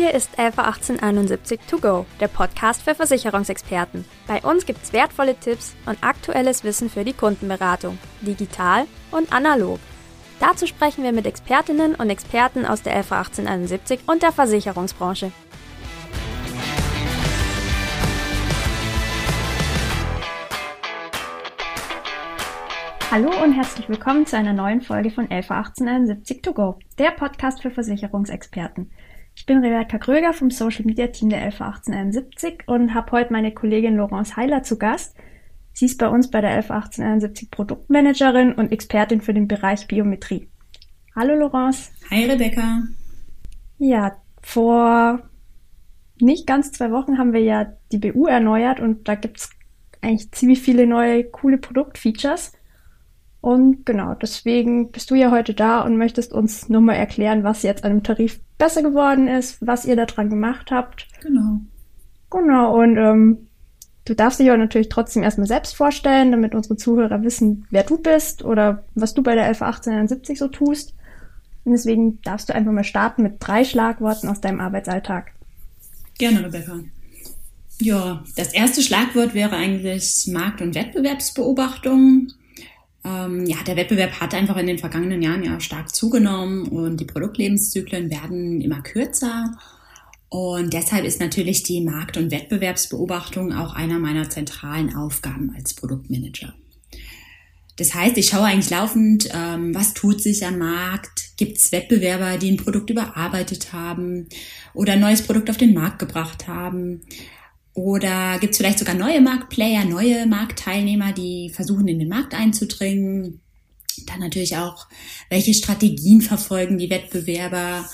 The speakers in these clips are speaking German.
hier ist Alpha 1871 To Go, der Podcast für Versicherungsexperten. Bei uns gibt's wertvolle Tipps und aktuelles Wissen für die Kundenberatung, digital und analog. Dazu sprechen wir mit Expertinnen und Experten aus der Alpha 1871 und der Versicherungsbranche. Hallo und herzlich willkommen zu einer neuen Folge von Alpha 1871 To Go, der Podcast für Versicherungsexperten. Ich bin Rebecca Kröger vom Social Media Team der LV 1871 und habe heute meine Kollegin Laurence Heiler zu Gast. Sie ist bei uns bei der LV 1871 Produktmanagerin und Expertin für den Bereich Biometrie. Hallo Laurence. Hi Rebecca. Ja, vor nicht ganz zwei Wochen haben wir ja die BU erneuert und da gibt's eigentlich ziemlich viele neue coole Produktfeatures. Und genau, deswegen bist du ja heute da und möchtest uns nur mal erklären, was jetzt an dem Tarif besser geworden ist, was ihr da dran gemacht habt. Genau. Genau, und ähm, du darfst dich auch natürlich trotzdem erstmal selbst vorstellen, damit unsere Zuhörer wissen, wer du bist oder was du bei der 111871 so tust. Und deswegen darfst du einfach mal starten mit drei Schlagworten aus deinem Arbeitsalltag. Gerne, Rebecca. Ja, das erste Schlagwort wäre eigentlich Markt- und Wettbewerbsbeobachtung. Ähm, ja, der Wettbewerb hat einfach in den vergangenen Jahren ja stark zugenommen und die Produktlebenszyklen werden immer kürzer. Und deshalb ist natürlich die Markt- und Wettbewerbsbeobachtung auch einer meiner zentralen Aufgaben als Produktmanager. Das heißt, ich schaue eigentlich laufend, ähm, was tut sich am Markt, gibt es Wettbewerber, die ein Produkt überarbeitet haben oder ein neues Produkt auf den Markt gebracht haben. Oder gibt es vielleicht sogar neue Marktplayer, neue Marktteilnehmer, die versuchen, in den Markt einzudringen? Dann natürlich auch, welche Strategien verfolgen die Wettbewerber?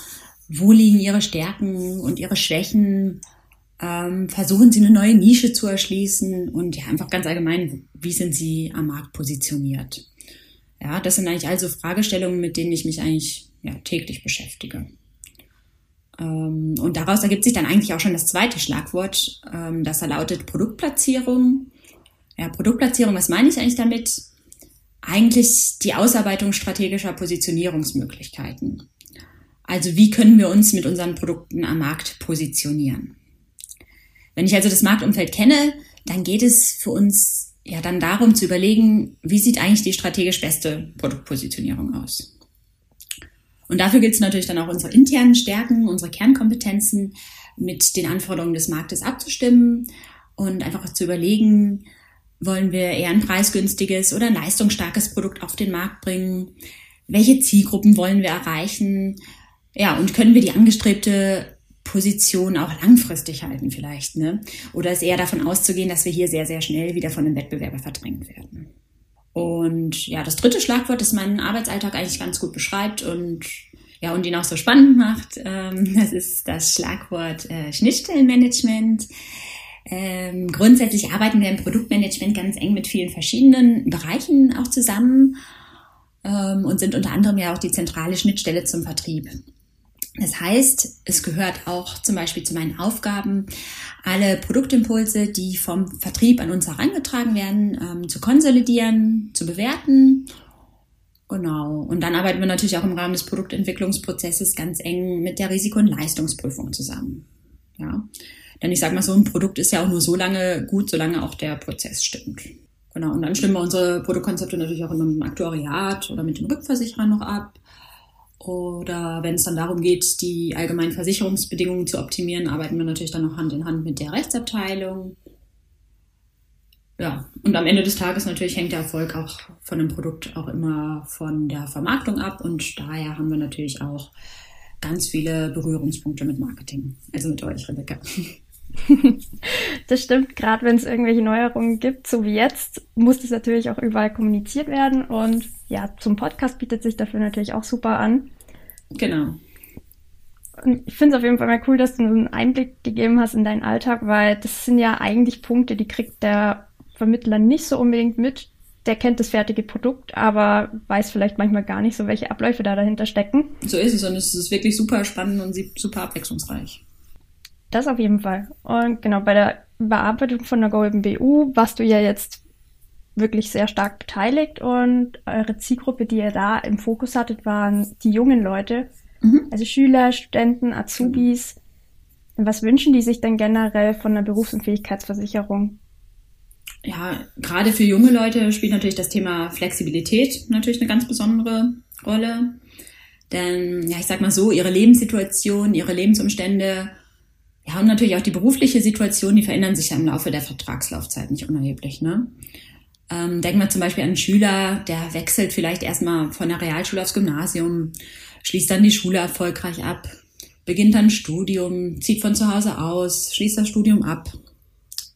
Wo liegen ihre Stärken und ihre Schwächen? Ähm, versuchen sie eine neue Nische zu erschließen? Und ja, einfach ganz allgemein, wie sind sie am Markt positioniert? Ja, das sind eigentlich also Fragestellungen, mit denen ich mich eigentlich ja, täglich beschäftige. Ähm, und daraus ergibt sich dann eigentlich auch schon das zweite Schlagwort, ähm, das da lautet Produktplatzierung. Ja, Produktplatzierung, was meine ich eigentlich damit? Eigentlich die Ausarbeitung strategischer Positionierungsmöglichkeiten. Also wie können wir uns mit unseren Produkten am Markt positionieren? Wenn ich also das Marktumfeld kenne, dann geht es für uns ja dann darum zu überlegen, wie sieht eigentlich die strategisch beste Produktpositionierung aus? Und dafür gilt es natürlich dann auch unsere internen Stärken, unsere Kernkompetenzen mit den Anforderungen des Marktes abzustimmen und einfach zu überlegen, wollen wir eher ein preisgünstiges oder ein leistungsstarkes Produkt auf den Markt bringen? Welche Zielgruppen wollen wir erreichen? Ja, und können wir die angestrebte Position auch langfristig halten vielleicht, ne? Oder ist eher davon auszugehen, dass wir hier sehr, sehr schnell wieder von einem Wettbewerber verdrängt werden? Und ja, das dritte Schlagwort, das meinen Arbeitsalltag eigentlich ganz gut beschreibt und ja, und ihn auch so spannend macht, ähm, das ist das Schlagwort äh, Schnittstellenmanagement. Ähm, grundsätzlich arbeiten wir im Produktmanagement ganz eng mit vielen verschiedenen Bereichen auch zusammen ähm, und sind unter anderem ja auch die zentrale Schnittstelle zum Vertrieb. Das heißt, es gehört auch zum Beispiel zu meinen Aufgaben, alle Produktimpulse, die vom Vertrieb an uns herangetragen werden, ähm, zu konsolidieren, zu bewerten. Genau. Und dann arbeiten wir natürlich auch im Rahmen des Produktentwicklungsprozesses ganz eng mit der Risiko- und Leistungsprüfung zusammen. Ja. Denn ich sage mal so, ein Produkt ist ja auch nur so lange gut, solange auch der Prozess stimmt. Genau. Und dann stimmen wir unsere Produktkonzepte natürlich auch in einem Aktuariat oder mit den Rückversicherern noch ab. Oder wenn es dann darum geht, die allgemeinen Versicherungsbedingungen zu optimieren, arbeiten wir natürlich dann noch Hand in Hand mit der Rechtsabteilung. Ja, und am Ende des Tages natürlich hängt der Erfolg auch von dem Produkt auch immer von der Vermarktung ab und daher haben wir natürlich auch ganz viele Berührungspunkte mit Marketing. Also mit euch, Rebecca. das stimmt, gerade wenn es irgendwelche Neuerungen gibt, so wie jetzt, muss das natürlich auch überall kommuniziert werden und ja, zum Podcast bietet sich dafür natürlich auch super an. Genau. Und ich finde es auf jeden Fall mal cool, dass du einen Einblick gegeben hast in deinen Alltag, weil das sind ja eigentlich Punkte, die kriegt der Vermittler nicht so unbedingt mit. Der kennt das fertige Produkt, aber weiß vielleicht manchmal gar nicht so, welche Abläufe da dahinter stecken. So ist es und es ist wirklich super spannend und super abwechslungsreich. Das auf jeden Fall. Und genau, bei der Bearbeitung von der Golden BU warst du ja jetzt wirklich sehr stark beteiligt und eure Zielgruppe, die ihr da im Fokus hattet, waren die jungen Leute, mhm. also Schüler, Studenten, Azubis. Was wünschen die sich denn generell von der Berufsunfähigkeitsversicherung? Ja, gerade für junge Leute spielt natürlich das Thema Flexibilität natürlich eine ganz besondere Rolle. Denn, ja, ich sag mal so, ihre Lebenssituation, ihre Lebensumstände, ja, und natürlich auch die berufliche Situation, die verändern sich ja im Laufe der Vertragslaufzeit nicht unerheblich, ne? Ähm, denken wir zum Beispiel an einen Schüler, der wechselt vielleicht erstmal von der Realschule aufs Gymnasium, schließt dann die Schule erfolgreich ab, beginnt dann ein Studium, zieht von zu Hause aus, schließt das Studium ab,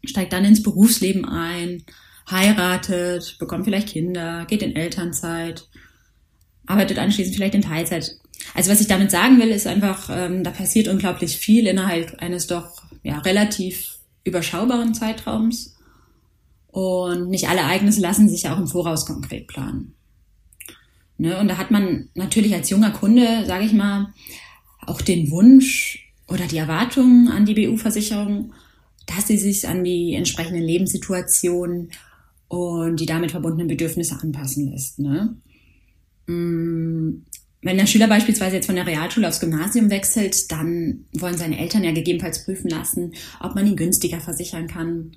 steigt dann ins Berufsleben ein, heiratet, bekommt vielleicht Kinder, geht in Elternzeit, arbeitet anschließend vielleicht in Teilzeit. Also was ich damit sagen will, ist einfach, ähm, da passiert unglaublich viel innerhalb eines doch ja, relativ überschaubaren Zeitraums. Und nicht alle Ereignisse lassen sich ja auch im Voraus konkret planen. Ne? Und da hat man natürlich als junger Kunde, sage ich mal, auch den Wunsch oder die Erwartung an die BU-Versicherung, dass sie sich an die entsprechenden Lebenssituationen und die damit verbundenen Bedürfnisse anpassen lässt. Ne? Mm, wenn der Schüler beispielsweise jetzt von der Realschule aufs Gymnasium wechselt, dann wollen seine Eltern ja gegebenenfalls prüfen lassen, ob man ihn günstiger versichern kann.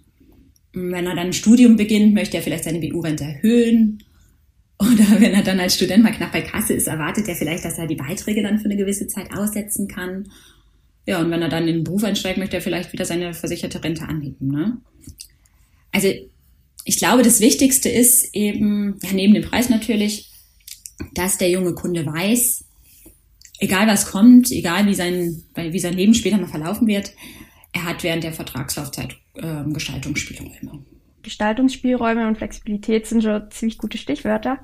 Wenn er dann ein Studium beginnt, möchte er vielleicht seine BU-Rente erhöhen. Oder wenn er dann als Student mal knapp bei Kasse ist, erwartet er vielleicht, dass er die Beiträge dann für eine gewisse Zeit aussetzen kann. Ja, und wenn er dann in den Beruf einsteigt, möchte er vielleicht wieder seine versicherte Rente anheben. Ne? Also ich glaube, das Wichtigste ist eben, ja, neben dem Preis natürlich, dass der junge Kunde weiß, egal was kommt, egal wie sein, wie sein Leben später mal verlaufen wird, er hat während der Vertragslaufzeit äh, Gestaltungsspielräume. Gestaltungsspielräume und Flexibilität sind schon ziemlich gute Stichwörter.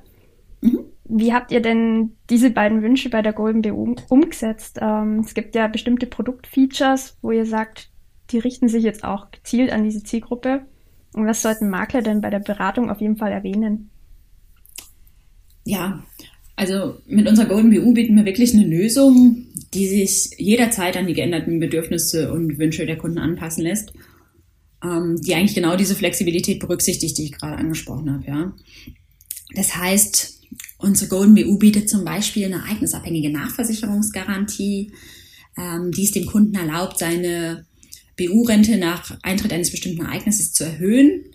Mhm. Wie habt ihr denn diese beiden Wünsche bei der Golden BU umgesetzt? Ähm, es gibt ja bestimmte Produktfeatures, wo ihr sagt, die richten sich jetzt auch gezielt an diese Zielgruppe. Und was sollten Makler denn bei der Beratung auf jeden Fall erwähnen? Ja, also mit unserer Golden BU bieten wir wirklich eine Lösung, die sich jederzeit an die geänderten Bedürfnisse und Wünsche der Kunden anpassen lässt, ähm, die eigentlich genau diese Flexibilität berücksichtigt, die ich gerade angesprochen habe. Ja. Das heißt, Unsere Golden BU bietet zum Beispiel eine ereignisabhängige Nachversicherungsgarantie, ähm, die es dem Kunden erlaubt, seine BU-Rente nach Eintritt eines bestimmten Ereignisses zu erhöhen.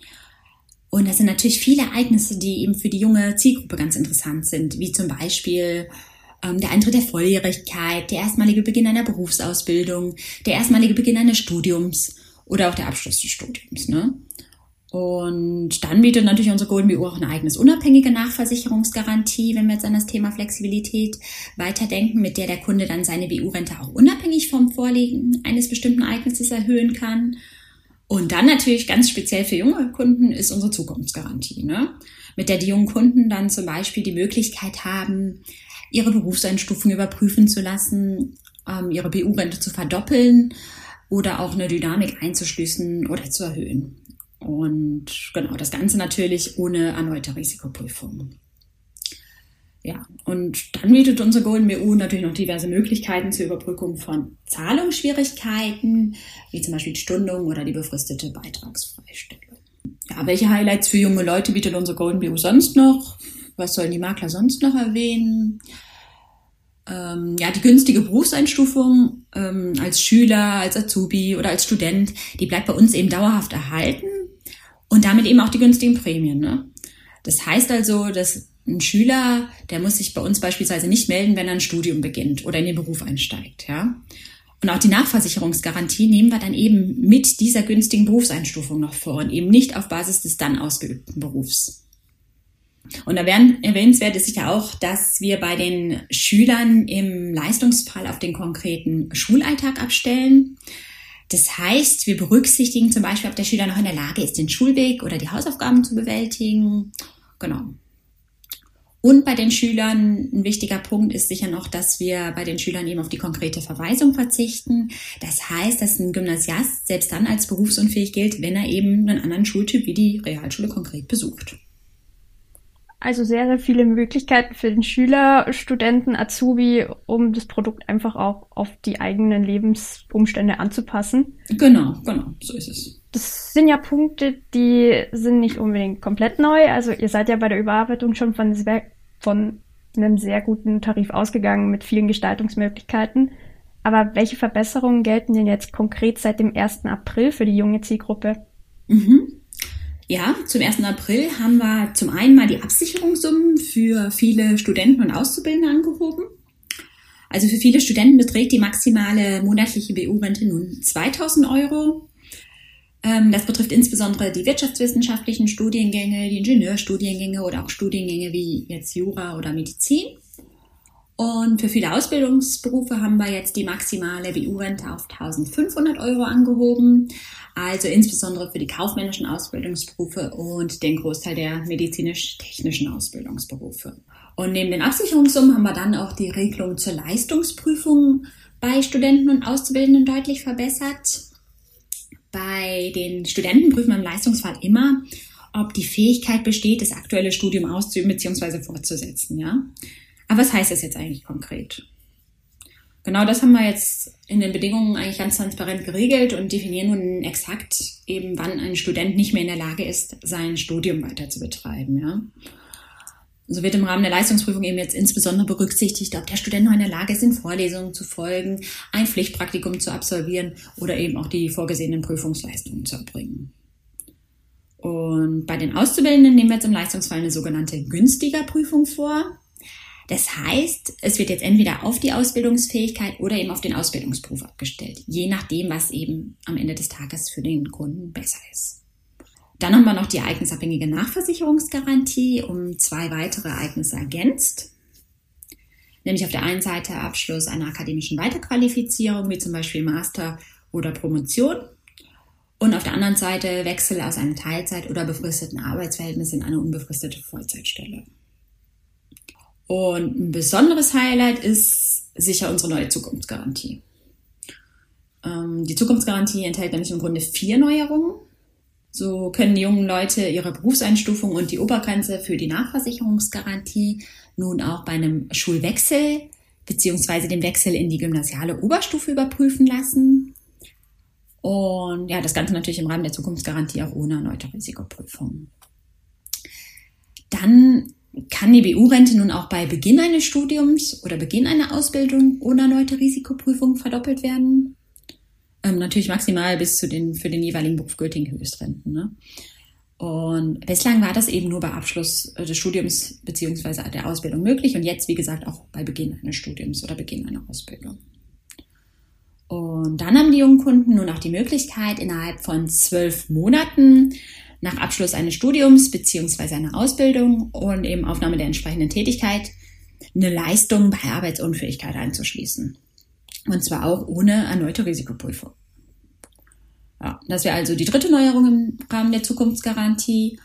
Und das sind natürlich viele Ereignisse, die eben für die junge Zielgruppe ganz interessant sind, wie zum Beispiel der Eintritt der Volljährigkeit, der erstmalige Beginn einer Berufsausbildung, der erstmalige Beginn eines Studiums oder auch der Abschluss des Studiums. Ne? Und dann bietet natürlich unsere Golden BU auch eine eigenes unabhängige Nachversicherungsgarantie, wenn wir jetzt an das Thema Flexibilität weiterdenken, mit der der Kunde dann seine BU-Rente auch unabhängig vom Vorliegen eines bestimmten Ereignisses erhöhen kann. Und dann natürlich ganz speziell für junge Kunden ist unsere Zukunftsgarantie, ne? mit der die jungen Kunden dann zum Beispiel die Möglichkeit haben, ihre Berufseinstufung überprüfen zu lassen, ähm, ihre BU-Rente zu verdoppeln oder auch eine Dynamik einzuschließen oder zu erhöhen. Und genau, das Ganze natürlich ohne erneute Risikoprüfung. Ja, und dann bietet unsere Golden BU natürlich noch diverse Möglichkeiten zur Überbrückung von Zahlungsschwierigkeiten, wie zum Beispiel die Stundung oder die befristete Beitragsfreistellung. Ja, welche Highlights für junge Leute bietet unsere Golden BU sonst noch? Was sollen die Makler sonst noch erwähnen? Ähm, ja, die günstige Berufseinstufung ähm, als Schüler, als Azubi oder als Student, die bleibt bei uns eben dauerhaft erhalten und damit eben auch die günstigen Prämien. Ne? Das heißt also, dass ein Schüler, der muss sich bei uns beispielsweise nicht melden, wenn er ein Studium beginnt oder in den Beruf einsteigt. Ja? Und auch die Nachversicherungsgarantie nehmen wir dann eben mit dieser günstigen Berufseinstufung noch vor und eben nicht auf Basis des dann ausgeübten Berufs. Und erwähnenswert ist sicher auch, dass wir bei den Schülern im Leistungsfall auf den konkreten Schulalltag abstellen. Das heißt, wir berücksichtigen zum Beispiel, ob der Schüler noch in der Lage ist, den Schulweg oder die Hausaufgaben zu bewältigen. Genau. Und bei den Schülern ein wichtiger Punkt ist sicher noch, dass wir bei den Schülern eben auf die konkrete Verweisung verzichten. Das heißt, dass ein Gymnasiast selbst dann als berufsunfähig gilt, wenn er eben einen anderen Schultyp wie die Realschule konkret besucht. Also sehr, sehr viele Möglichkeiten für den Schüler, Studenten, Azubi, um das Produkt einfach auch auf die eigenen Lebensumstände anzupassen. Genau, genau, so ist es. Das sind ja Punkte, die sind nicht unbedingt komplett neu. Also ihr seid ja bei der Überarbeitung schon von, von einem sehr guten Tarif ausgegangen mit vielen Gestaltungsmöglichkeiten. Aber welche Verbesserungen gelten denn jetzt konkret seit dem 1. April für die junge Zielgruppe? Mhm. Ja, zum 1. April haben wir zum einen mal die Absicherungssummen für viele Studenten und Auszubildende angehoben. Also für viele Studenten beträgt die maximale monatliche BU-Rente nun 2000 Euro. Ähm, das betrifft insbesondere die wirtschaftswissenschaftlichen Studiengänge, die Ingenieurstudiengänge oder auch Studiengänge wie jetzt Jura oder Medizin. Und für viele Ausbildungsberufe haben wir jetzt die maximale BU-Rente auf 1500 Euro angehoben. Also insbesondere für die kaufmännischen Ausbildungsberufe und den Großteil der medizinisch-technischen Ausbildungsberufe. Und neben den Absicherungssummen haben wir dann auch die Regelung zur Leistungsprüfung bei Studenten und Auszubildenden deutlich verbessert. Bei den Studenten prüfen wir im Leistungsfall immer, ob die Fähigkeit besteht, das aktuelle Studium auszuüben bzw. fortzusetzen. Ja? Aber was heißt das jetzt eigentlich konkret? Genau das haben wir jetzt in den Bedingungen eigentlich ganz transparent geregelt und definieren nun exakt eben, wann ein Student nicht mehr in der Lage ist, sein Studium weiter zu betreiben. Ja? So wird im Rahmen der Leistungsprüfung eben jetzt insbesondere berücksichtigt, ob der Student noch in der Lage ist, in Vorlesungen zu folgen, ein Pflichtpraktikum zu absolvieren oder eben auch die vorgesehenen Prüfungsleistungen zu erbringen. Und bei den Auszubildenden nehmen wir jetzt im Leistungsfall eine sogenannte günstiger Prüfung vor. Das heißt, es wird jetzt entweder auf die Ausbildungsfähigkeit oder eben auf den Ausbildungsberuf abgestellt, je nachdem, was eben am Ende des Tages für den Kunden besser ist. Dann haben wir noch die ereignisabhängige Nachversicherungsgarantie um zwei weitere Ereignisse ergänzt. Nämlich auf der einen Seite Abschluss einer akademischen Weiterqualifizierung, wie zum Beispiel Master oder Promotion. Und auf der anderen Seite Wechsel aus einem Teilzeit- oder befristeten Arbeitsverhältnis in eine unbefristete Vollzeitstelle. Und ein besonderes Highlight ist sicher unsere neue Zukunftsgarantie. Ähm, die Zukunftsgarantie enthält nämlich im Grunde vier Neuerungen. So können die jungen Leute ihre Berufseinstufung und die Obergrenze für die Nachversicherungsgarantie nun auch bei einem Schulwechsel beziehungsweise dem Wechsel in die gymnasiale Oberstufe überprüfen lassen. Und ja, das Ganze natürlich im Rahmen der Zukunftsgarantie auch ohne erneute Risikoprüfung. Dann kann die BU-Rente nun auch bei Beginn eines Studiums oder Beginn einer Ausbildung ohne erneute Risikoprüfung verdoppelt werden? Ähm, natürlich maximal bis zu den für den jeweiligen Beruf gültigen Höchstrenten. Ne? Und bislang war das eben nur bei Abschluss des Studiums beziehungsweise der Ausbildung möglich und jetzt, wie gesagt, auch bei Beginn eines Studiums oder Beginn einer Ausbildung. Und dann haben die jungen Kunden nun auch die Möglichkeit, innerhalb von zwölf Monaten nach Abschluss eines Studiums beziehungsweise einer Ausbildung und eben Aufnahme der entsprechenden Tätigkeit eine Leistung bei Arbeitsunfähigkeit einzuschließen. Und zwar auch ohne erneute Risikoprüfung. Ja, das wäre also die dritte Neuerung im Rahmen der Zukunftsgarantie.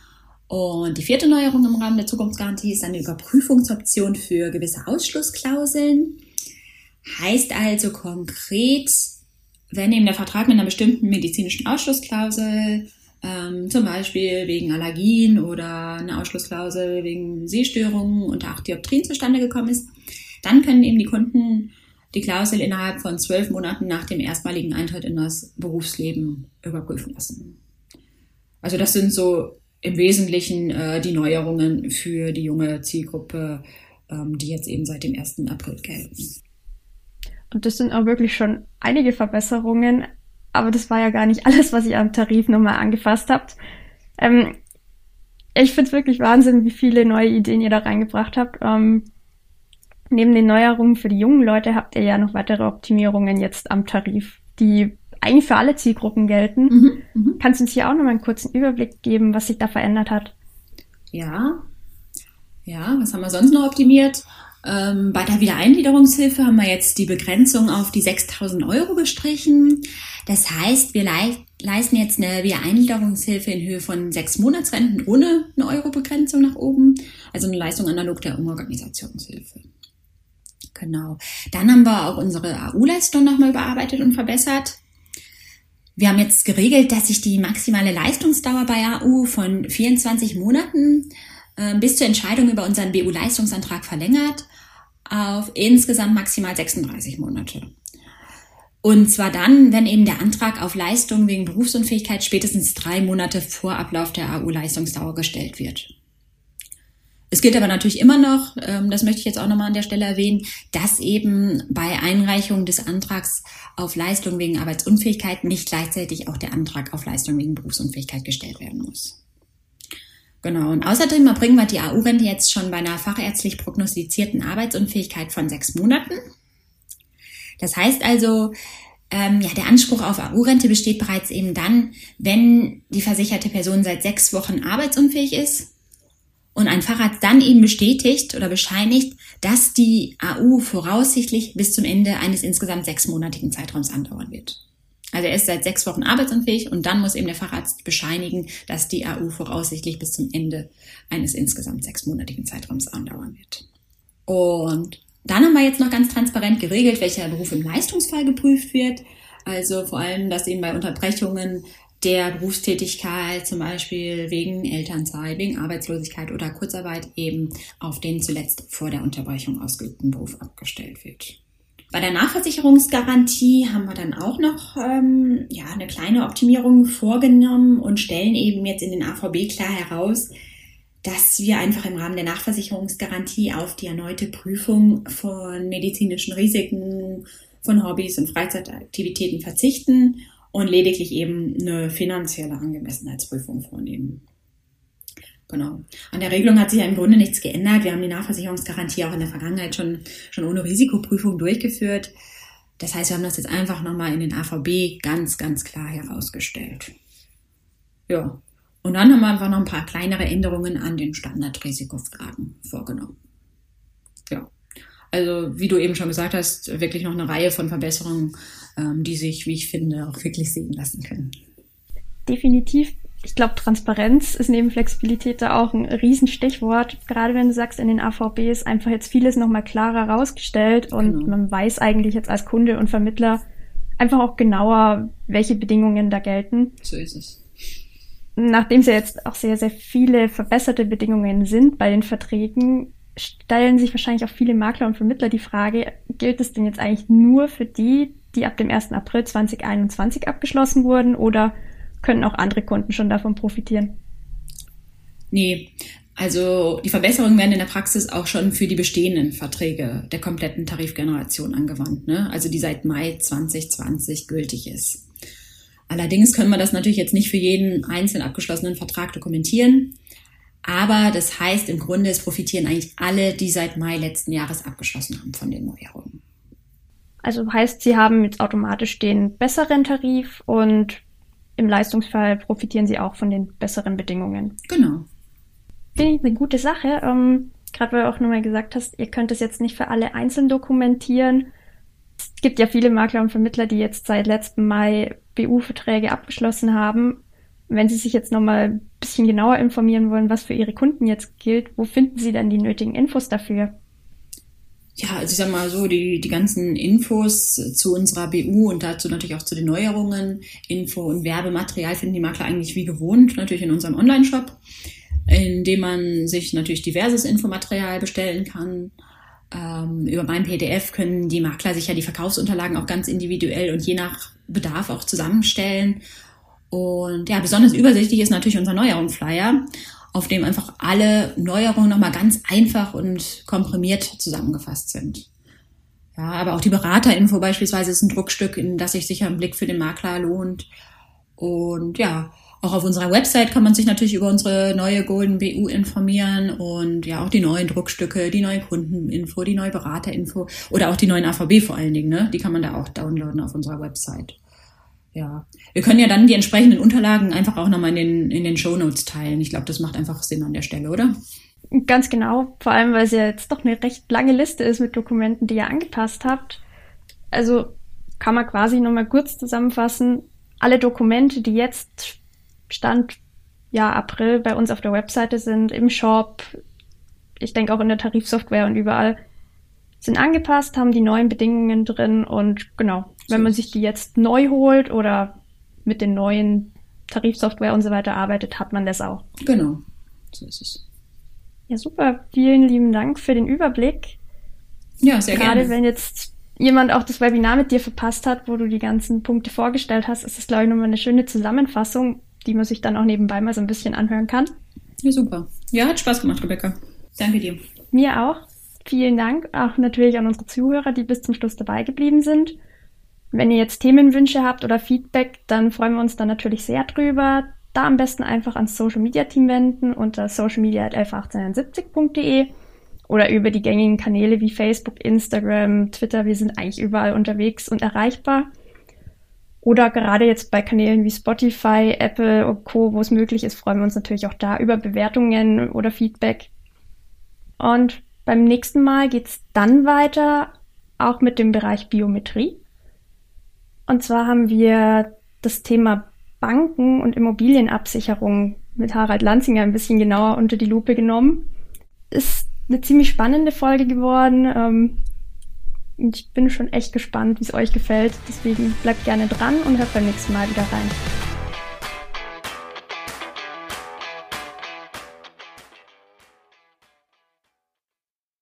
Und die vierte Neuerung im Rahmen der Zukunftsgarantie ist eine Überprüfungsoption für gewisse Ausschlussklauseln. Heißt also konkret, wenn eben der Vertrag mit einer bestimmten medizinischen Ausschlussklausel ähm, zum Beispiel wegen Allergien oder eine Ausschlussklausel wegen Sehstörungen unter 8 Dioptrien zustande gekommen ist, dann können eben die Kunden die Klausel innerhalb von zwölf Monaten nach dem erstmaligen Eintritt in das Berufsleben überprüfen lassen. Also das sind so im Wesentlichen äh, die Neuerungen für die junge Zielgruppe, ähm, die jetzt eben seit dem 1. April gelten. Und das sind auch wirklich schon einige Verbesserungen. Aber das war ja gar nicht alles, was ihr am Tarif nochmal angefasst habt. Ähm, ich finde es wirklich Wahnsinn, wie viele neue Ideen ihr da reingebracht habt. Ähm, neben den Neuerungen für die jungen Leute habt ihr ja noch weitere Optimierungen jetzt am Tarif, die eigentlich für alle Zielgruppen gelten. Mhm, mh. Kannst du uns hier auch noch mal einen kurzen Überblick geben, was sich da verändert hat? Ja, ja, was haben wir sonst noch optimiert? Ähm, bei der Wiedereingliederungshilfe haben wir jetzt die Begrenzung auf die 6000 Euro gestrichen. Das heißt, wir leisten jetzt eine Wiedereingliederungshilfe in Höhe von sechs Monatsrenten ohne eine Euro-Begrenzung nach oben. Also eine Leistung analog der Umorganisationshilfe. Genau. Dann haben wir auch unsere AU-Leistung nochmal überarbeitet und verbessert. Wir haben jetzt geregelt, dass sich die maximale Leistungsdauer bei AU von 24 Monaten äh, bis zur Entscheidung über unseren BU-Leistungsantrag verlängert auf insgesamt maximal 36 Monate. Und zwar dann, wenn eben der Antrag auf Leistung wegen Berufsunfähigkeit spätestens drei Monate vor Ablauf der AU-Leistungsdauer gestellt wird. Es gilt aber natürlich immer noch, ähm, das möchte ich jetzt auch nochmal an der Stelle erwähnen, dass eben bei Einreichung des Antrags auf Leistung wegen Arbeitsunfähigkeit nicht gleichzeitig auch der Antrag auf Leistung wegen Berufsunfähigkeit gestellt werden muss. Genau. Und außerdem erbringen wir die AU-Rente jetzt schon bei einer fachärztlich prognostizierten Arbeitsunfähigkeit von sechs Monaten. Das heißt also, ähm, ja, der Anspruch auf AU-Rente besteht bereits eben dann, wenn die versicherte Person seit sechs Wochen arbeitsunfähig ist und ein Facharzt dann eben bestätigt oder bescheinigt, dass die AU voraussichtlich bis zum Ende eines insgesamt sechsmonatigen Zeitraums andauern wird. Also er ist seit sechs Wochen arbeitsunfähig und dann muss eben der Facharzt bescheinigen, dass die AU voraussichtlich bis zum Ende eines insgesamt sechsmonatigen Zeitraums andauern wird. Und dann haben wir jetzt noch ganz transparent geregelt, welcher Beruf im Leistungsfall geprüft wird. Also vor allem, dass eben bei Unterbrechungen der Berufstätigkeit, zum Beispiel wegen Elternzeit, wegen Arbeitslosigkeit oder Kurzarbeit, eben auf den zuletzt vor der Unterbrechung ausgeübten Beruf abgestellt wird. Bei der Nachversicherungsgarantie haben wir dann auch noch ähm, ja, eine kleine Optimierung vorgenommen und stellen eben jetzt in den AVB klar heraus, dass wir einfach im Rahmen der Nachversicherungsgarantie auf die erneute Prüfung von medizinischen Risiken, von Hobbys und Freizeitaktivitäten verzichten und lediglich eben eine finanzielle Angemessenheitsprüfung vornehmen. Genau. An der Regelung hat sich ja im Grunde nichts geändert. Wir haben die Nachversicherungsgarantie auch in der Vergangenheit schon, schon ohne Risikoprüfung durchgeführt. Das heißt, wir haben das jetzt einfach nochmal in den AVB ganz, ganz klar herausgestellt. Ja. Und dann haben wir einfach noch ein paar kleinere Änderungen an den Standardrisikofragen vorgenommen. Ja. Also, wie du eben schon gesagt hast, wirklich noch eine Reihe von Verbesserungen, ähm, die sich, wie ich finde, auch wirklich sehen lassen können. Definitiv ich glaube, Transparenz ist neben Flexibilität da auch ein Riesenstichwort. Gerade wenn du sagst, in den AVB ist einfach jetzt vieles nochmal klarer rausgestellt und genau. man weiß eigentlich jetzt als Kunde und Vermittler einfach auch genauer, welche Bedingungen da gelten. So ist es. Nachdem es ja jetzt auch sehr, sehr viele verbesserte Bedingungen sind bei den Verträgen, stellen sich wahrscheinlich auch viele Makler und Vermittler die Frage, gilt es denn jetzt eigentlich nur für die, die ab dem 1. April 2021 abgeschlossen wurden oder können auch andere Kunden schon davon profitieren? Nee, also die Verbesserungen werden in der Praxis auch schon für die bestehenden Verträge der kompletten Tarifgeneration angewandt, ne? also die seit Mai 2020 gültig ist. Allerdings können wir das natürlich jetzt nicht für jeden einzeln abgeschlossenen Vertrag dokumentieren. Aber das heißt im Grunde, es profitieren eigentlich alle, die seit Mai letzten Jahres abgeschlossen haben von den Neuerungen. Also heißt, sie haben jetzt automatisch den besseren Tarif und im Leistungsfall profitieren sie auch von den besseren Bedingungen. Genau. Finde ich eine gute Sache. Ähm, Gerade weil du auch nochmal gesagt hast, ihr könnt es jetzt nicht für alle einzeln dokumentieren. Es gibt ja viele Makler und Vermittler, die jetzt seit letztem Mai BU-Verträge abgeschlossen haben. Wenn Sie sich jetzt nochmal ein bisschen genauer informieren wollen, was für Ihre Kunden jetzt gilt, wo finden Sie dann die nötigen Infos dafür? Ja, also ich sag mal so, die, die ganzen Infos zu unserer BU und dazu natürlich auch zu den Neuerungen, Info und Werbematerial finden die Makler eigentlich wie gewohnt, natürlich in unserem Online-Shop, in dem man sich natürlich diverses Infomaterial bestellen kann. Ähm, über mein PDF können die Makler sich ja die Verkaufsunterlagen auch ganz individuell und je nach Bedarf auch zusammenstellen. Und ja, besonders übersichtlich ist natürlich unser Neuerungsflyer auf dem einfach alle Neuerungen nochmal ganz einfach und komprimiert zusammengefasst sind. Ja, aber auch die Beraterinfo beispielsweise ist ein Druckstück, in das sich sicher ein Blick für den Makler lohnt. Und ja, auch auf unserer Website kann man sich natürlich über unsere neue Golden BU informieren und ja auch die neuen Druckstücke, die neue Kundeninfo, die neue Beraterinfo oder auch die neuen AVB vor allen Dingen, ne? Die kann man da auch downloaden auf unserer Website ja, wir können ja dann die entsprechenden Unterlagen einfach auch nochmal in den, in den Show Notes teilen. Ich glaube, das macht einfach Sinn an der Stelle, oder? Ganz genau. Vor allem, weil es ja jetzt doch eine recht lange Liste ist mit Dokumenten, die ihr angepasst habt. Also kann man quasi nochmal kurz zusammenfassen. Alle Dokumente, die jetzt Stand ja April bei uns auf der Webseite sind, im Shop, ich denke auch in der Tarifsoftware und überall, sind angepasst, haben die neuen Bedingungen drin und genau, wenn man sich die jetzt neu holt oder mit den neuen Tarifsoftware und so weiter arbeitet, hat man das auch. Genau, so ist es. Ja, super. Vielen lieben Dank für den Überblick. Ja, sehr Gerade gerne. wenn jetzt jemand auch das Webinar mit dir verpasst hat, wo du die ganzen Punkte vorgestellt hast, ist es, glaube ich, nochmal eine schöne Zusammenfassung, die man sich dann auch nebenbei mal so ein bisschen anhören kann. Ja, super. Ja, hat Spaß gemacht, Rebecca. Danke dir. Mir auch. Vielen Dank. Auch natürlich an unsere Zuhörer, die bis zum Schluss dabei geblieben sind. Wenn ihr jetzt Themenwünsche habt oder Feedback, dann freuen wir uns dann natürlich sehr drüber. Da am besten einfach ans Social Media Team wenden unter socialmedia.111871.de oder über die gängigen Kanäle wie Facebook, Instagram, Twitter. Wir sind eigentlich überall unterwegs und erreichbar. Oder gerade jetzt bei Kanälen wie Spotify, Apple und Co., wo es möglich ist, freuen wir uns natürlich auch da über Bewertungen oder Feedback. Und beim nächsten Mal geht's dann weiter, auch mit dem Bereich Biometrie. Und zwar haben wir das Thema Banken und Immobilienabsicherung mit Harald Lanzinger ein bisschen genauer unter die Lupe genommen. Ist eine ziemlich spannende Folge geworden. Ähm, und ich bin schon echt gespannt, wie es euch gefällt. Deswegen bleibt gerne dran und hört beim nächsten Mal wieder rein.